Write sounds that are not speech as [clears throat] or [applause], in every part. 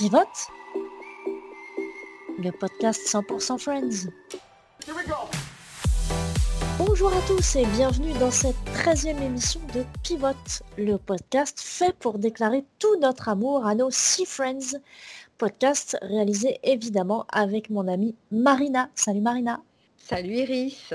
Pivot, le podcast 100% Friends. Bonjour à tous et bienvenue dans cette 13e émission de Pivot, le podcast fait pour déclarer tout notre amour à nos six friends. Podcast réalisé évidemment avec mon amie Marina. Salut Marina. Salut Iris.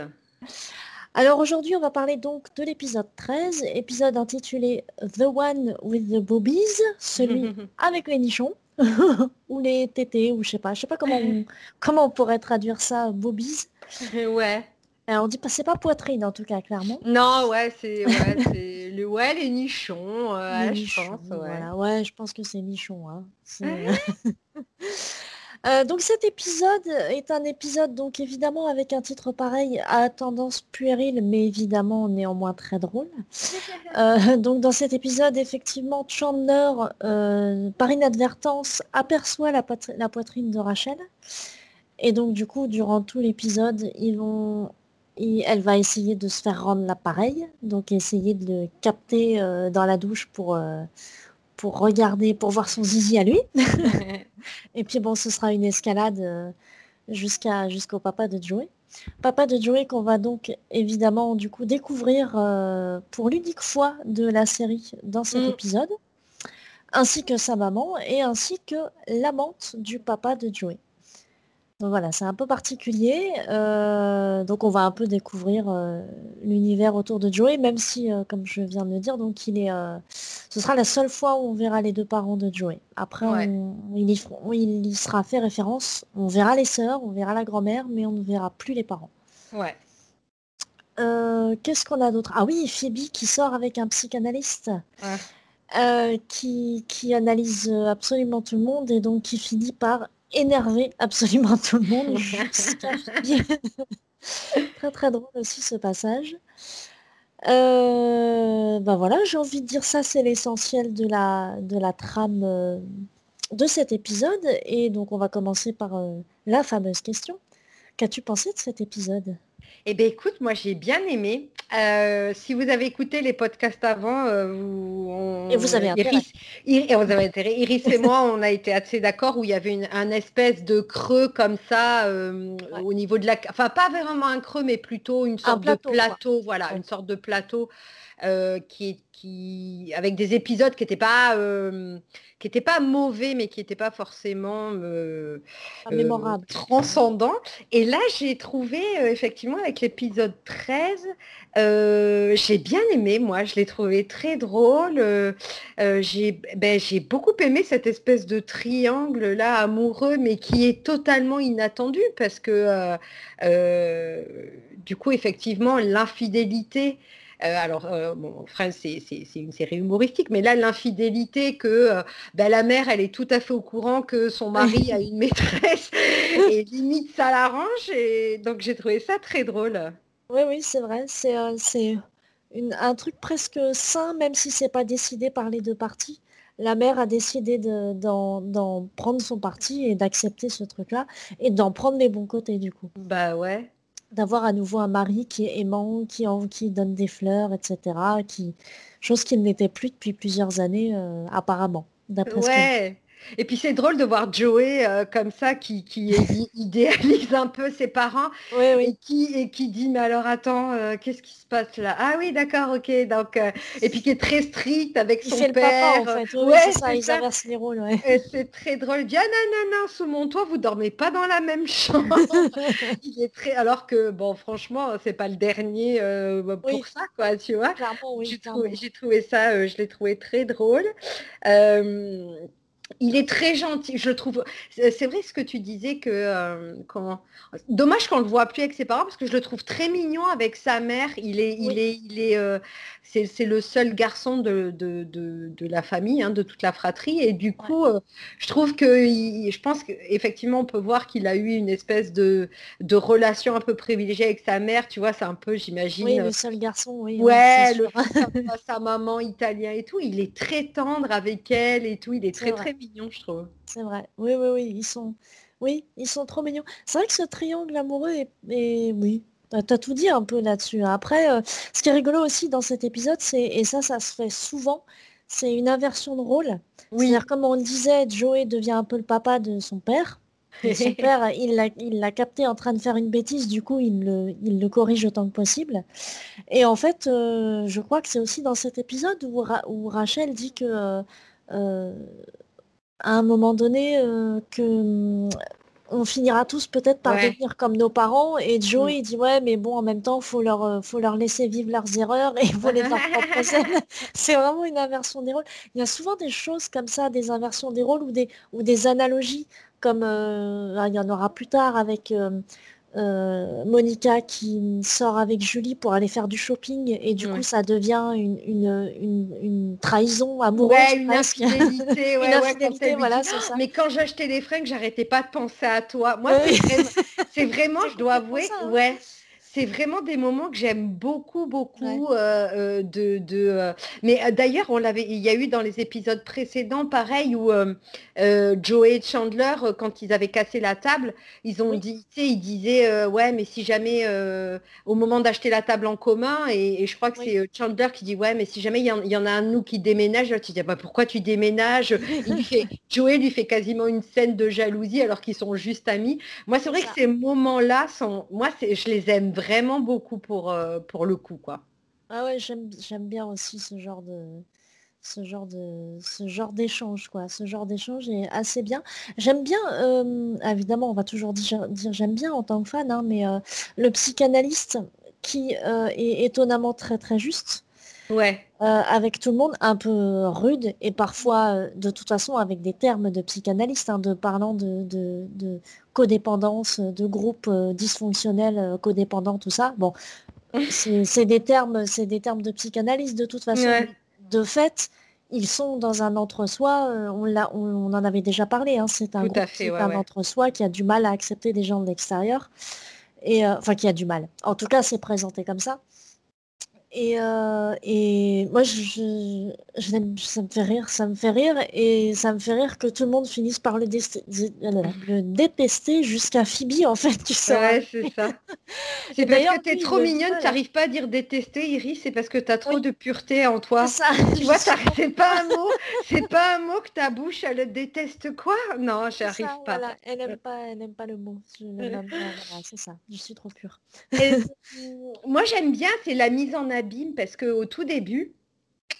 Alors aujourd'hui, on va parler donc de l'épisode 13, épisode intitulé The One with the Boobies, celui [laughs] avec les nichons, [laughs] ou les tétés, ou je sais pas, je sais pas comment on, [laughs] comment on pourrait traduire ça, boobies. Ouais. Alors, on dit pas, c'est pas poitrine en tout cas, clairement. Non, ouais, c'est ouais, [laughs] le ouais, les nichons, euh, Les je nichons, pense. Ouais. voilà. Ouais, je pense que c'est nichon. hein. Euh, donc cet épisode est un épisode donc évidemment avec un titre pareil à tendance puérile mais évidemment néanmoins très drôle. [laughs] Euh, donc dans cet épisode effectivement Chandler euh, par inadvertance aperçoit la, poitri- la poitrine de Rachel et donc du coup durant tout l'épisode ils vont il- elle va essayer de se faire rendre l'appareil donc essayer de le capter dans la douche pour pour regarder pour voir son zizi à lui. [laughs] Et puis bon, ce sera une escalade euh, jusqu'à jusqu'au papa de Joey. Papa de Joey qu'on va donc évidemment du coup découvrir euh, pour l'unique fois de la série dans cet Mm. épisode, ainsi que sa maman et ainsi que l'amante du papa de Joey. Donc voilà, c'est un peu particulier. euh, donc on va un peu découvrir euh, l'univers autour de Joey, même si, euh, comme je viens de le dire, donc il est, ce sera la seule fois où on verra les deux parents de Joey. Après, Ouais. on- il, y, feront- il y sera fait référence. On verra les sœurs, on verra la grand-mère, mais on ne verra plus les parents. Ouais. Qu'est-ce qu'on a d'autre? Ah oui, Phoebe qui sort avec un psychanalyste euh, qui, qui analyse absolument tout le monde et donc qui finit par énerver absolument tout le monde [laughs] très très drôle aussi ce passage. Euh, ben voilà, j'ai envie de dire ça, c'est l'essentiel de la, de la trame euh, de cet épisode. Et donc on va commencer par euh, la fameuse question. Qu'as-tu pensé de cet épisode? Eh bien, écoute, moi, j'ai bien aimé. Euh, si vous avez écouté les podcasts avant, euh, vous, on- Et vous avez intérêt. Iris, Ir- et vous avez intérêt. Iris et moi, on a été assez d'accord où il y avait une, un espèce de creux comme ça euh, Ouais. au niveau de la... Enfin, pas vraiment un creux, mais plutôt une sorte plateau, de quoi. plateau. Voilà, Ouais. une sorte de plateau euh, qui, avec des épisodes qui n'étaient pas, euh, qui étaient pas mauvais, mais qui n'étaient pas forcément... euh, euh, Mémorable. transcendant. Et là, j'ai trouvé, effectivement, avec l'épisode 13, euh, j'ai bien aimé, moi, je l'ai trouvé très drôle. j'ai ben, j'ai beaucoup aimé cette espèce de triangle là amoureux, mais qui est totalement inattendu parce que du coup, effectivement, l'infidélité. Euh, alors, euh, bon, Friends, c'est une série humoristique, mais là, l'infidélité que euh, ben, la mère, elle est tout à fait au courant que son mari a une maîtresse [laughs] et limite ça l'arrange. Et donc, j'ai trouvé ça très drôle. Oui, oui, c'est vrai. C'est un truc presque sain, même si c'est pas décidé par les deux parties. La mère a décidé de- d'en d'en prendre son parti et d'accepter ce truc-là et d'en prendre les bons côtés du coup. Bah ouais. D'avoir à nouveau un mari qui est aimant, qui, en, qui donne des fleurs, etc. Qui, chose qui n'était plus depuis plusieurs années euh, apparemment. D'après. Et puis c'est drôle de voir Joey euh, comme ça qui, qui [laughs] idéalise un peu ses parents Oui, oui. et qui, et qui dit mais alors attends euh, qu'est-ce qui se passe là? Ah oui d'accord ok donc euh, et puis qui est très strict avec Il son fait le père. papa en fait. Oui, Ouais, c'est ça, c'est ils ça. inversent les rôles. ouais. Et c'est très drôle. Il dit ah non non non sous mon toit vous dormez pas dans la même chambre. [laughs] Il est très alors que bon franchement c'est pas le dernier pour Oui. ça quoi tu vois. J'ai trouvé, ça, je l'ai trouvé très drôle. Il est très gentil, je trouve. C'est vrai ce que tu disais que euh, comment. Dommage qu'on le voit plus avec ses parents parce que je le trouve très mignon avec sa mère. Il est, il est, il est. euh, c'est le seul garçon de, de, de- de la famille, hein, de toute la fratrie, et du coup, euh, je trouve que, il- je pense qu'effectivement, on peut voir qu'il a eu une espèce de, de relation un peu privilégiée avec sa mère. Tu vois, c'est un peu, j'imagine. Oui, le seul garçon, oui. Ouais, le à [laughs] sa maman italien et tout, il est très tendre avec elle et tout, il est très très mignon, je trouve. C'est vrai. Oui, oui, oui, ils sont, oui, ils sont trop mignons. C'est vrai que ce triangle amoureux est, est- oui, t'as tout dit un peu là-dessus. Après, euh, ce qui est rigolo aussi dans cet épisode, c'est, et ça, ça se fait souvent, c'est une inversion de rôle. Oui. C'est-à-dire, comme on le disait, Joey devient un peu le papa de son père. Et son [laughs] père, il l'a, il l'a capté en train de faire une bêtise, du coup, il le, il le corrige autant que possible. Et en fait, euh, je crois que c'est aussi dans cet épisode où, où Rachel dit que, euh, à un moment donné, que on finira tous peut-être par devenir comme nos parents. Et Joey mm. dit ouais, mais bon, en même temps, faut leur, euh, faut leur laisser vivre leurs erreurs et voler leur propre C'est vraiment une inversion des rôles. Il y a souvent des choses comme ça, des inversions des rôles ou des, ou des analogies, comme euh, il y en aura plus tard avec euh, euh, Monica qui sort avec Julie pour aller faire du shopping et du coup ça devient une, une, trahison amoureuse. Ouais, une infidélité, [laughs] ouais, voilà, ça. Mais quand j'achetais des fringues, j'arrêtais pas de penser à toi. Moi, [laughs] c'est vraiment, je dois avouer, hein. ouais c'est vraiment des moments que j'aime beaucoup, beaucoup euh, euh, de. Euh, mais d'ailleurs, on l'avait, il y a eu dans les épisodes précédents, pareil, où Joey et Chandler, quand ils avaient cassé la table, ils ont dit, ils disaient, ouais, mais si jamais, au moment d'acheter la table en commun, et, je crois que c'est Chandler qui dit, ouais, mais si jamais il y, en, a un de nous qui déménage, tu dis, bah, pourquoi tu déménages? [laughs] Joey lui fait quasiment une scène de jalousie alors qu'ils sont juste amis. Moi, c'est vrai que ces moments-là sont, moi, je les aime vraiment vraiment beaucoup pour, euh, pour le coup, quoi. Ah ouais, j'aime bien aussi ce genre de ce genre de ce genre d'échange quoi ce genre d'échange est assez bien j'aime bien euh, évidemment on va toujours dire, j'aime bien en tant que fan hein, mais euh, le psychanalyste qui est étonnamment très très juste ouais avec tout le monde un peu rude et parfois de toute façon avec des termes de psychanalyste hein, de parlant de, de, codépendance, de groupe euh, dysfonctionnel, euh, codépendant, tout ça. Bon, [laughs] c'est des termes, c'est des termes de psychanalyse de toute façon. De fait, ils sont dans un entre-soi. Euh, on, on, en avait déjà parlé. Hein, c'est un, entre-soi qui a du mal à accepter des gens de l'extérieur. Et enfin, qui a du mal. En tout cas, c'est présenté comme ça. Et, euh, et moi, je, ça me fait rire, ça me fait rire, et ça me fait rire que tout le monde finisse par le, [laughs] le détester jusqu'à Phoebe, en fait, tu sais. Ouais, c'est ça. [laughs] c'est parce que tu es trop mignonne, tu n'arrives pas à dire détester, Iris, c'est parce que tu as trop de pureté en toi. Ça, tu vois, c'est pas un mot, [laughs] c'est pas un mot que ta bouche, elle déteste quoi? Non, j'arrive pas. Voilà. Elle n'aime pas, elle aime pas le mot. c'est ça, je suis trop pure. moi, j'aime bien, c'est la mise en abîme parce qu'au tout début,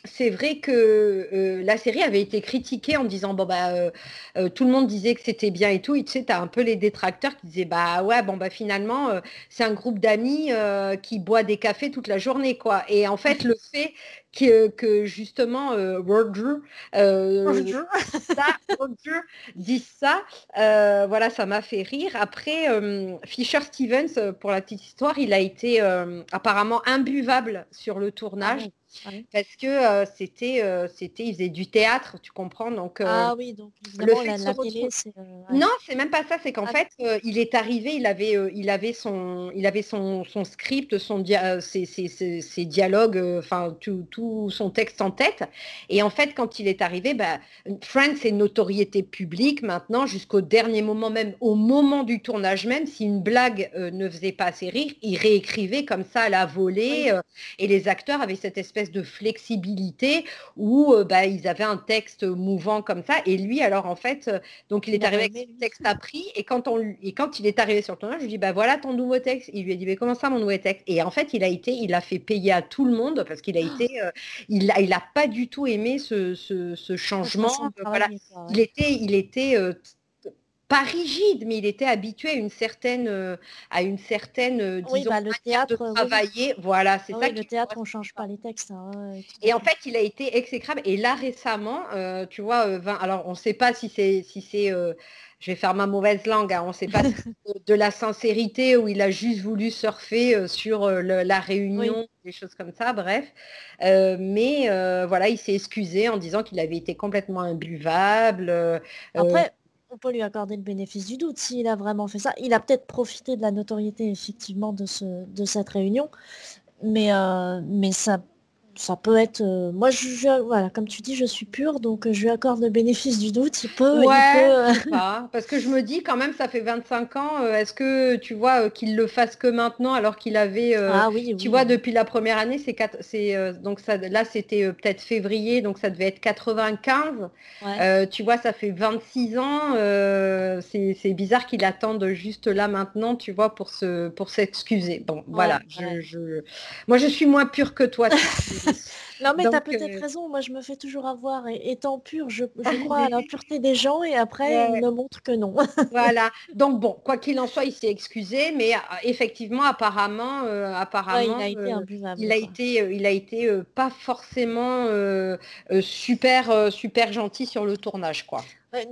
c'est vrai que euh, la série avait été critiquée en disant bon bah euh, euh, tout le monde disait que c'était bien et tout et tu sais as un peu les détracteurs qui disaient bah ouais bon bah finalement c'est un groupe d'amis qui boit des cafés toute la journée quoi. Et en fait le fait que, que justement Roger, dit ça voilà ça m'a fait rire. Après Fisher Stevens pour la petite histoire il a été apparemment imbuvable sur le tournage. Ah parce que euh, c'était, euh, c'était, il faisait du théâtre, tu comprends donc. Euh, ah oui, donc le la, la télé, c'est. Non, c'est même pas ça. C'est qu'en ah fait, il est arrivé, il avait, il avait son, il avait son, son script, son ses, ses, ses, dialogues, enfin tout, tout, son texte en tête. Et en fait, quand il est arrivé, bah, Friends une notoriété publique maintenant jusqu'au dernier moment, même au moment du tournage même, si une blague ne faisait pas assez rire, il réécrivait comme ça à la volée. et les acteurs avaient cette espèce de flexibilité où euh, bah, ils avaient un texte mouvant comme ça. Et lui, alors en fait, euh, donc il est arrivé avec son texte appris. Et quand, on, et quand il est arrivé sur le tournage, je lui dis, bah voilà ton nouveau texte. Il lui a dit, mais comment ça mon nouveau texte? Et en fait, il a été, il a fait payer à tout le monde parce qu'il a ah! été, euh, il a, il a pas du tout aimé ce, ce, changement. Voilà. Il était, il était pas rigide, mais il était habitué à une certaine, euh, à une certaine, euh, disons, bah, le théâtre, de travailler. Voilà, c'est ça. Le théâtre, on change pas les textes. Hein, et en fait, il a été exécrable. Et là, récemment, euh, tu vois, alors on ne sait pas si c'est, si c'est, je vais faire ma mauvaise langue, hein, on ne sait pas si de la sincérité ou il a juste voulu surfer sur la réunion, des choses comme ça, bref. mais voilà, il s'est excusé en disant qu'il avait été complètement imbuvable. Après on peut lui accorder le bénéfice du doute s'il a vraiment fait ça. Il a peut-être profité de la notoriété effectivement de, ce, de cette réunion, mais, euh, mais ça, ça peut être. Euh, moi, je, voilà, comme tu dis, je suis pure, donc euh, je lui accorde le bénéfice du doute. Il peut. Ouais, [laughs] parce que je me dis quand même, ça fait 25 ans. Euh, est-ce que tu vois qu'il le fasse que maintenant, alors qu'il avait. ah oui. Tu vois, depuis la première année, c'est c'est donc ça. Là, c'était peut-être février, donc ça devait être 95. tu vois, ça fait 26 ans. c'est bizarre qu'il attende juste là maintenant, tu vois, pour se pour s'excuser. Bon, voilà. Je, Moi, je suis moins pure que toi. [laughs] non, mais tu as peut-être euh, raison. Moi, je me fais toujours avoir. Et étant pure, je, [laughs] crois à l'impureté des gens et après, il me montre que non. voilà. [laughs] Donc, bon, quoi qu'il en soit, il s'est excusé. Mais euh, effectivement, apparemment, euh, apparemment il a été il a été, il a été pas forcément super, super gentil sur le tournage, quoi.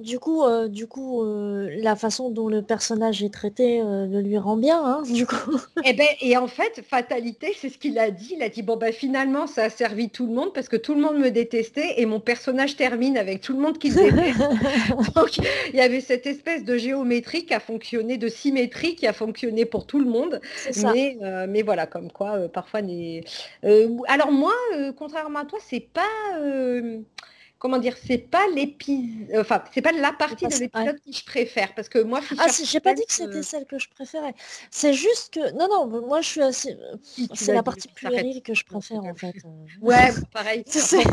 Du coup, euh, du coup, euh, la façon dont le personnage est traité euh, le lui rend bien, hein, [laughs] du coup. Et eh ben, et en fait, fatalité, c'est ce qu'il a dit. Il a dit bon ben finalement, ça a servi tout le monde parce que tout le monde me détestait et mon personnage termine avec tout le monde qui le déteste. [laughs] Donc il y avait cette espèce de géométrie qui a fonctionné, de symétrie qui a fonctionné pour tout le monde. Mais, mais voilà, comme quoi parfois les. alors moi, contrairement à toi, c'est pas comment dire, c'est pas l'épisode, enfin, c'est pas la partie de l'épisode que je préfère, parce que moi, ah, j'ai pas dit que c'était celle que je préférais. C'est juste que, non, non, moi, je suis assez, c'est la partie puérile que je préfère en fait. Euh. [laughs] Ouais, [laughs] pareil. c'est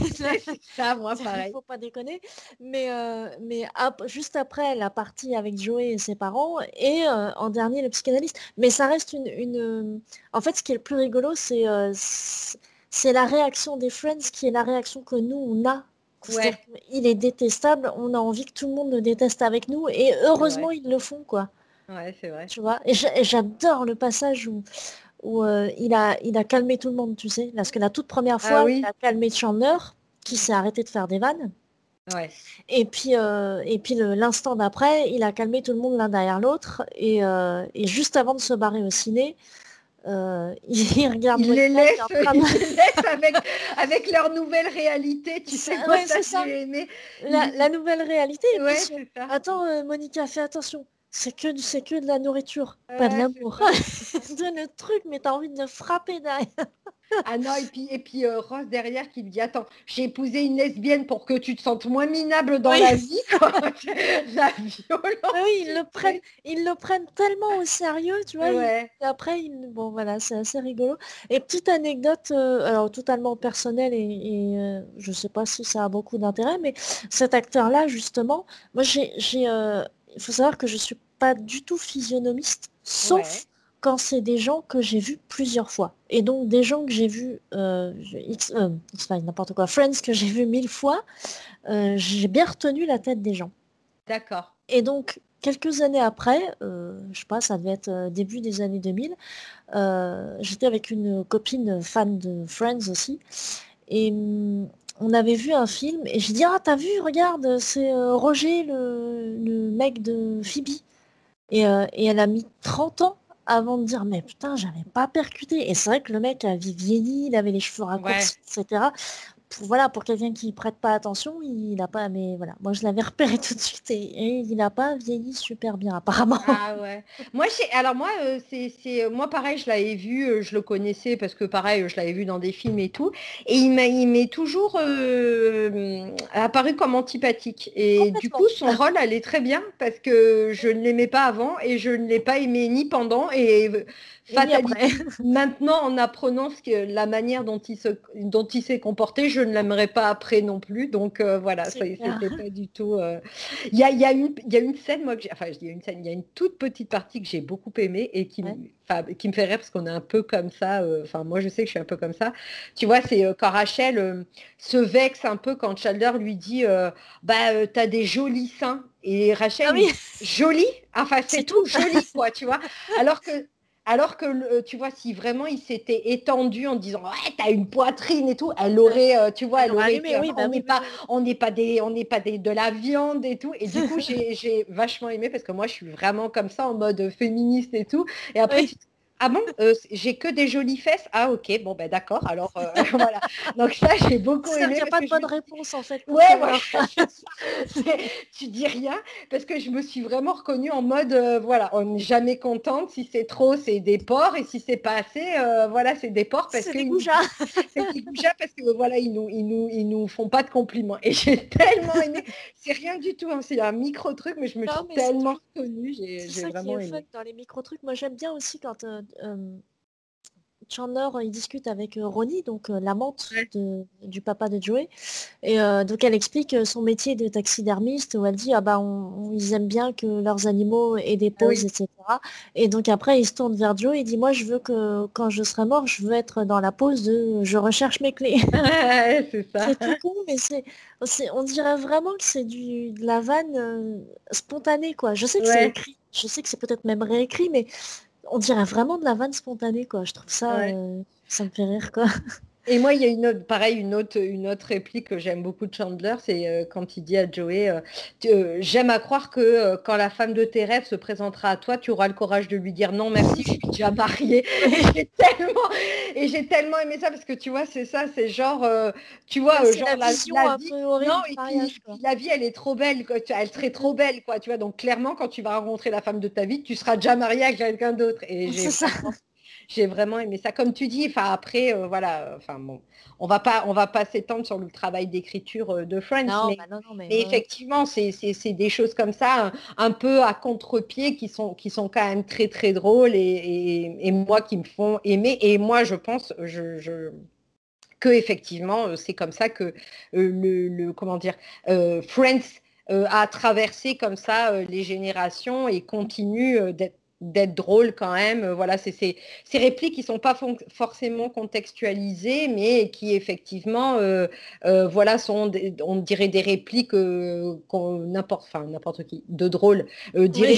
ça, moi, [laughs] pareil. Faut pas déconner, mais euh, mais juste après la partie avec Joey et ses parents et euh, en dernier le psychanalyste. Mais ça reste une, une, en fait, ce qui est le plus rigolo, c'est c'est la réaction des Friends qui est la réaction que nous on a il est détestable, on a envie que tout le monde le déteste avec nous, et heureusement ils le font, quoi. Ouais, c'est vrai. Tu vois, et j'adore le passage où, où euh, il, a, il a calmé tout le monde, tu sais, parce que la toute première ah fois, il a calmé Chandler, qui s'est arrêté de faire des vannes. Ouais. Et puis, euh, et puis l'instant d'après, il a calmé tout le monde l'un derrière l'autre. Et, euh, et, juste avant de se barrer au ciné, euh, [laughs] il regarde il les laisse, avec, avec, leur nouvelle réalité. Tu sais quoi, ça, ça. aimé. La, nouvelle réalité. Attends, euh, Monica, fais attention. C'est que, c'est que de la nourriture, pas de l'amour. [laughs] le truc, mais t'as envie de le frapper derrière. Ah non, et puis, et puis euh, Rose derrière qui me dit Attends, j'ai épousé une lesbienne pour que tu te sentes moins minable dans la vie. [laughs] [laughs] la violence. Oui, ils le, prennent, ils le prennent tellement au sérieux, tu vois. Et après, bon voilà, c'est assez rigolo. Et petite anecdote, euh, alors totalement personnelle et, euh, je sais pas si ça a beaucoup d'intérêt, mais cet acteur-là, justement, moi j'ai. Il faut savoir que je suis pas du tout physionomiste, sauf quand c'est des gens que j'ai vus plusieurs fois. Et donc des gens que j'ai vus, euh, X, euh, n'importe quoi, Friends que j'ai vu mille fois, euh, j'ai bien retenu la tête des gens. D'accord. Et donc quelques années après, euh, je sais pas, ça devait être début des années 2000, j'étais avec une copine fan de Friends aussi. Et mm, on avait vu un film et j'ai dit ah t'as vu regarde c'est Roger le, le, mec de Phoebe et, et, elle a mis 30 ans avant de dire mais putain j'avais pas percuté. Et c'est vrai que le mec avait vieilli il avait les cheveux raccourcis etc voilà, pour quelqu'un qui prête pas attention, il n'a pas, mais voilà, moi je l'avais [laughs] repéré tout de suite et, il n'a pas vieilli super bien apparemment. Ah ouais. Moi, alors moi, euh, c'est, moi pareil, je l'avais vu, euh, je le connaissais parce que pareil, je l'avais vu dans des films et tout, et il m'est toujours euh, apparu comme antipathique. Et du coup, son rôle allait très bien parce que je ne l'aimais pas avant et je ne l'ai pas aimé ni pendant et Maintenant, en apprenant ce que, la manière dont il, se, dont il s'est comporté, je ne l'aimerais pas après non plus. Donc euh, voilà, c'était pas du tout. Euh, il y, a, y, a une, y a une scène, moi, que enfin, je dis une scène, il y a une toute petite partie que j'ai beaucoup aimée et qui, qui me fait rire parce qu'on est un peu comme ça. Euh, enfin, moi, je sais que je suis un peu comme ça. Tu vois, c'est quand Rachel se vexe un peu quand Chandler lui dit Bah, t'as des jolis seins. Et Rachel, ah oui. jolie, enfin, c'est tout, joli, quoi, tu vois. [laughs] Alors que alors que, euh, tu vois, si vraiment il s'était étendu en disant ouais, t'as une poitrine et tout, elle aurait, euh, tu vois, elle aurait été, oui, bah on n'est pas, on n'est pas des, on n'est pas des, de la viande et tout. Et du coup, [laughs] j'ai vachement aimé parce que moi, je suis vraiment comme ça en mode féministe et tout. Et après, ah bon? J'ai que des jolies fesses? Ah ok, bon ben d'accord, alors [laughs] voilà. Donc ça j'ai beaucoup aimé. Il n'y a pas de bonne réponse en fait. Ouais, [laughs] tu dis rien parce que je me suis vraiment reconnue en mode voilà, on n'est jamais contente. Si c'est trop, c'est des porcs et si c'est pas assez, voilà, c'est des porcs parce que des c'est des parce que voilà, ils nous, ils nous, ils nous font pas de compliments. Et j'ai tellement aimé. C'est rien du tout, hein, c'est un micro truc, mais je me suis tellement reconnue. J'ai vraiment aimé. dans les micro trucs. Moi j'aime bien aussi quand Chandler, il discute avec Ronnie, donc l'amante du papa de Joey. Et donc elle explique son métier de taxidermiste où elle dit ah bah ils aiment bien que leurs animaux aient des ah pauses, etc. Et donc après il se tourne vers Joe et dit moi je veux que quand je serai mort, je veux être dans la pause de je recherche mes clés. [laughs] c'est ça. C'est tout con, mais c'est, on dirait vraiment que c'est du de la vanne spontanée quoi. Je sais que c'est écrit, je sais que c'est peut-être même réécrit, mais on dirait vraiment de la vanne spontanée, quoi. Je trouve ça, euh, ça me fait rire, quoi. [laughs] Et moi, il y a une autre, pareil, une autre, une autre réplique que j'aime beaucoup de Chandler, c'est euh, quand il dit à Joey, euh, j'aime à croire que quand la femme de tes rêves se présentera à toi, tu auras le courage de lui dire non, merci, je suis déjà mariée. [laughs] et j'ai tellement, et j'ai tellement aimé ça parce que tu vois, c'est ça, c'est genre, tu vois, genre la, vie, la vie, elle est trop belle, quoi, elle serait trop belle, quoi, tu vois. Donc clairement, quand tu vas rencontrer la femme de ta vie, tu seras déjà mariée avec quelqu'un d'autre. Et j'ai j'ai vraiment aimé ça. Comme tu dis, enfin après, euh, voilà, enfin bon, on va pas, on va pas s'étendre sur le travail d'écriture euh, de Friends, mais, bah mais, effectivement, c'est des choses comme ça, un, peu à contre-pied, qui sont, qui sont quand même très très drôles et, et, moi qui me font aimer. Et moi, je pense, je, je que effectivement, euh, c'est comme ça que le, le, comment dire, Friends a traversé comme ça les générations et continue d'être d'être drôle quand même. Euh, voilà, c'est ces, répliques qui sont pas forcément contextualisées, mais qui effectivement, euh, euh, voilà, sont, on dirait des répliques n'importe, enfin n'importe qui, de drôle, dirait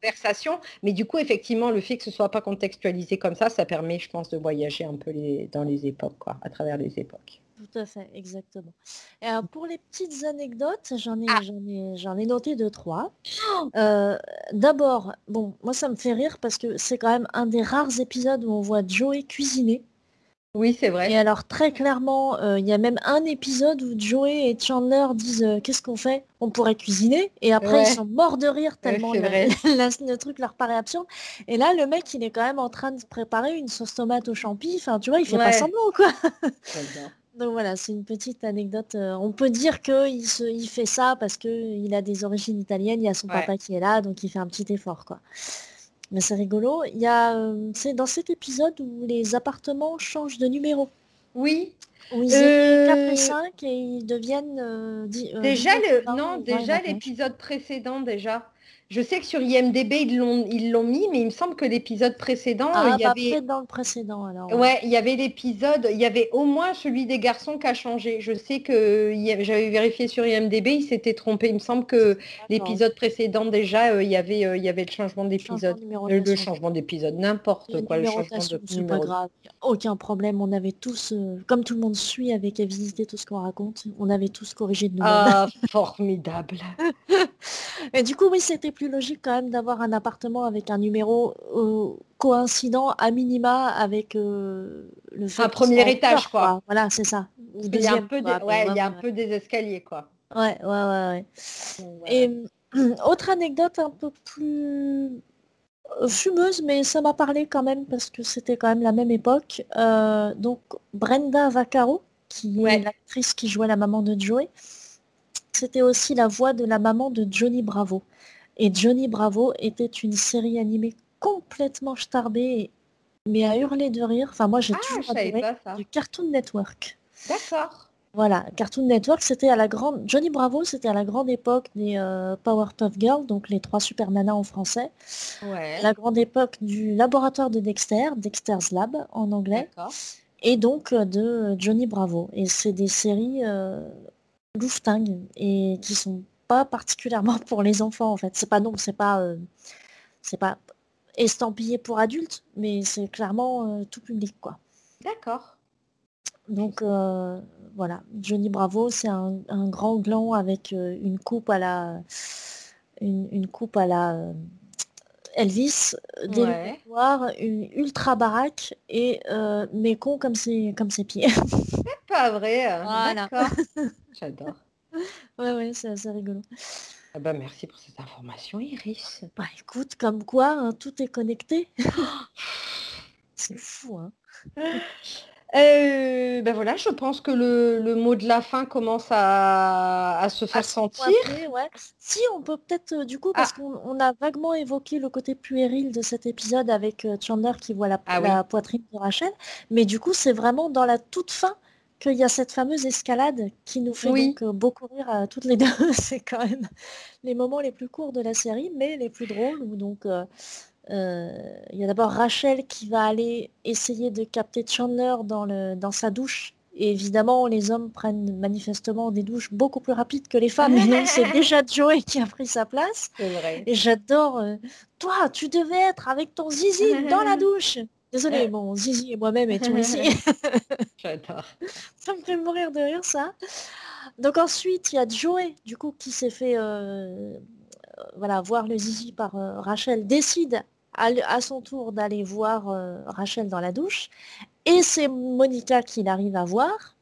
conversation. Mais du coup, effectivement, le fait que ce soit pas contextualisé comme ça, ça permet, je pense, de voyager un peu les, dans les époques, quoi, à travers les époques. Tout à fait, exactement. Et alors, pour les petites anecdotes, j'en ai, ah! j'en ai, j'en ai noté deux, trois. Oh! Euh, d'abord, bon, moi ça me fait rire parce que c'est quand même un des rares épisodes où on voit Joey cuisiner. Oui, c'est vrai. Et alors très clairement, euh, il y a même un épisode où Joey et Chandler disent euh, qu'est-ce qu'on fait? On pourrait cuisiner. Et après, ils sont morts de rire tellement [laughs] le truc leur paraît absurde. Et là, le mec, il est quand même en train de préparer une sauce tomate au champi. Enfin, tu vois, il fait pas semblant, quoi. Donc voilà, c'est une petite anecdote. Euh, on peut dire qu'il il fait ça parce qu'il a des origines italiennes, il y a son papa qui est là, donc il fait un petit effort. quoi. Mais c'est rigolo. Il y a, euh, c'est dans cet épisode où les appartements changent de numéro. Oui. Où ils étaient 4 et 5 et ils deviennent... Euh, déjà, le, non, déjà l'épisode précédent déjà. Je sais que sur IMDB, ils l'ont, ils l'ont mis, mais il me semble que l'épisode précédent, ah, il y avait... dans le précédent alors. Ouais. il y avait l'épisode, il y avait au moins celui des garçons qui a changé. Je sais que j'avais vérifié sur IMDB, il s'était trompé. Il me semble que l'épisode précédent déjà, euh, il y avait, euh, il y avait le changement d'épisode. Le, le, changement d'épisode, n'importe quoi. Le changement de c'est pas grave. Aucun problème. On avait tous, euh, comme tout le monde suit avec visité tout ce qu'on raconte, on avait tous corrigé de nous. Ah, formidable. [laughs] Du coup, oui, c'était plus logique quand même d'avoir un appartement avec un numéro euh, coïncident à minima avec euh, le un premier étage quoi. Voilà, c'est ça. Il y a un peu, il y a un peu des escaliers quoi. Ouais, ouais, ouais. Et [clears throat] autre anecdote un peu plus euh, fumeuse, mais ça m'a parlé quand même parce que c'était quand même la même époque. donc Brenda Vaccaro, qui est l'actrice qui jouait la maman de Joey, c'était aussi la voix de la maman de Johnny Bravo. Et Johnny Bravo était une série animée complètement starbée, mais à hurler de rire. Enfin, moi, j'ai ah, toujours adoré du Cartoon Network. D'accord. Voilà, Cartoon Network, c'était à la grande... Johnny Bravo, c'était à la grande époque des euh, Powerpuff Girls, donc les trois super nanas en français. Ouais. La grande époque du laboratoire de Dexter, Dexter's Lab en anglais. Et donc euh, de Johnny Bravo. Et c'est des séries euh, et qui sont pas particulièrement pour les enfants en fait. C'est pas non, c'est pas euh, c'est pas estampillé pour adultes, mais c'est clairement euh, tout public quoi. D'accord. Donc euh, voilà, Johnny Bravo, c'est un, grand gland avec une coupe à la une, coupe à la Elvis, des voir une ultra baraque et mais con comme ses, comme ses pieds. C'est pas vrai. Voilà. [laughs] J'adore. Ouais, ouais, c'est assez rigolo. Ah bah merci pour cette information, Iris. Bah écoute, comme quoi, hein, tout est connecté. [laughs] c'est fou, hein. Euh, ben voilà, je pense que le, mot de la fin commence à, se faire sentir. Si, on peut peut-être, euh, du coup, parce ah. qu'on a vaguement évoqué le côté puéril de cet épisode avec euh, Chandler qui voit la, ah poitrine de Rachel, mais du coup, c'est vraiment dans la toute fin qu'il y a cette fameuse escalade qui nous fait donc beaucoup rire à toutes les deux. [laughs] c'est quand même les moments les plus courts de la série, mais les plus drôles, où donc euh, il y a d'abord Rachel qui va aller essayer de capter Chandler dans, le, dans sa douche. Et évidemment, les hommes prennent manifestement des douches beaucoup plus rapides que les femmes. Et c'est [laughs] déjà Joey qui a pris sa place. Et j'adore. Euh, toi, tu devais être avec ton zizi dans la [laughs] douche. Désolé, mon zizi et moi-même étions ici. [laughs] J'adore. [laughs] Ça me fait mourir de rire, ça. Donc ensuite, il y a Joey, du coup, qui s'est fait euh, voilà, voir le zizi par Rachel, décide à, son tour d'aller voir euh, Rachel dans la douche. Et c'est Monica qui arrive à voir.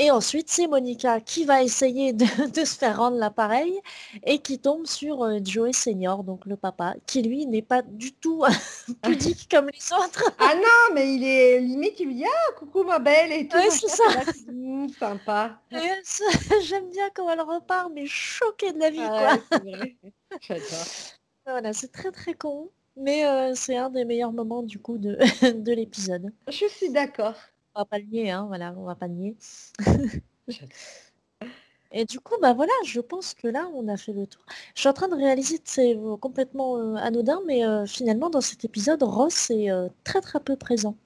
Et ensuite, c'est Monica qui va essayer [laughs] de, se faire rendre l'appareil et qui tombe sur euh, Joey Senior, donc le papa, qui lui n'est pas du tout [laughs] pudique [laughs] comme les autres. ah non, mais il est limite, il lui dit ah coucou ma belle et tout. c'est ça. Mmh, sympa. J'aime bien quand elle repart, mais choquée de la vie. quoi. J'adore. Voilà, c'est très très con, mais euh, c'est un des meilleurs moments du coup de, de l'épisode. Je suis d'accord. On va pas le nier, hein, voilà, on va pas le nier. [laughs] Et du coup, bah voilà, je pense que là, on a fait le tour. Je suis en train de réaliser, c'est euh, complètement euh, anodin, mais finalement, dans cet épisode, Ross est très très peu présent.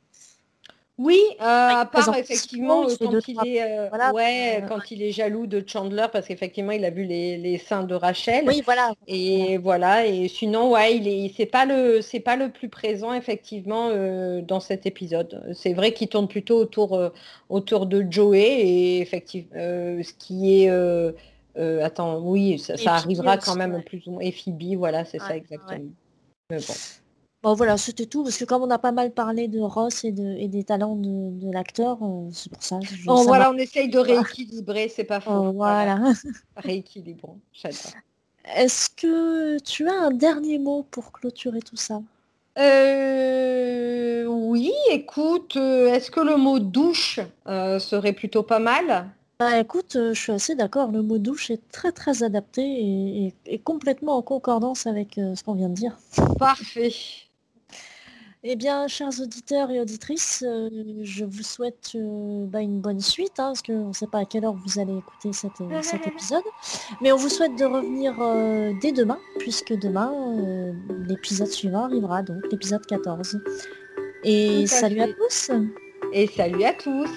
Oui, euh, à part effectivement euh, quand il est, euh, ouais, quand il est jaloux de Chandler parce qu'effectivement il a vu les, seins de Rachel. Oui, voilà. Et voilà. Et sinon, ouais, il est, c'est pas le, c'est pas le plus présent effectivement dans cet épisode. C'est vrai qu'il tourne plutôt autour, autour de Joey et effectivement, ce qui est, attends, oui, ça, arrivera quand même plus ou moins. Et Phoebe, voilà, c'est ça exactement. Mais bon. Bon voilà, c'était tout, parce que comme on a pas mal parlé de Ross et, de, et des talents de, l'acteur, euh, c'est pour ça. bon, voilà, on essaye de [laughs] rééquilibrer, c'est pas faux. Oh, voilà. [laughs] Rééquilibrons, j'adore. Est-ce que tu as un dernier mot pour clôturer tout ça? Euh, Oui, écoute, euh, est-ce que le mot douche serait plutôt pas mal? Bah écoute, je suis assez d'accord, le mot douche est très très adapté et, et complètement en concordance avec ce qu'on vient de dire. Parfait. Eh bien, chers auditeurs et auditrices, euh, je vous souhaite euh, bah, une bonne suite, hein, parce qu'on ne sait pas à quelle heure vous allez écouter euh, [laughs] cet épisode. Mais on vous souhaite de revenir dès demain, puisque demain, l'épisode suivant arrivera, donc l'épisode 14. Et salut à tous Et salut à tous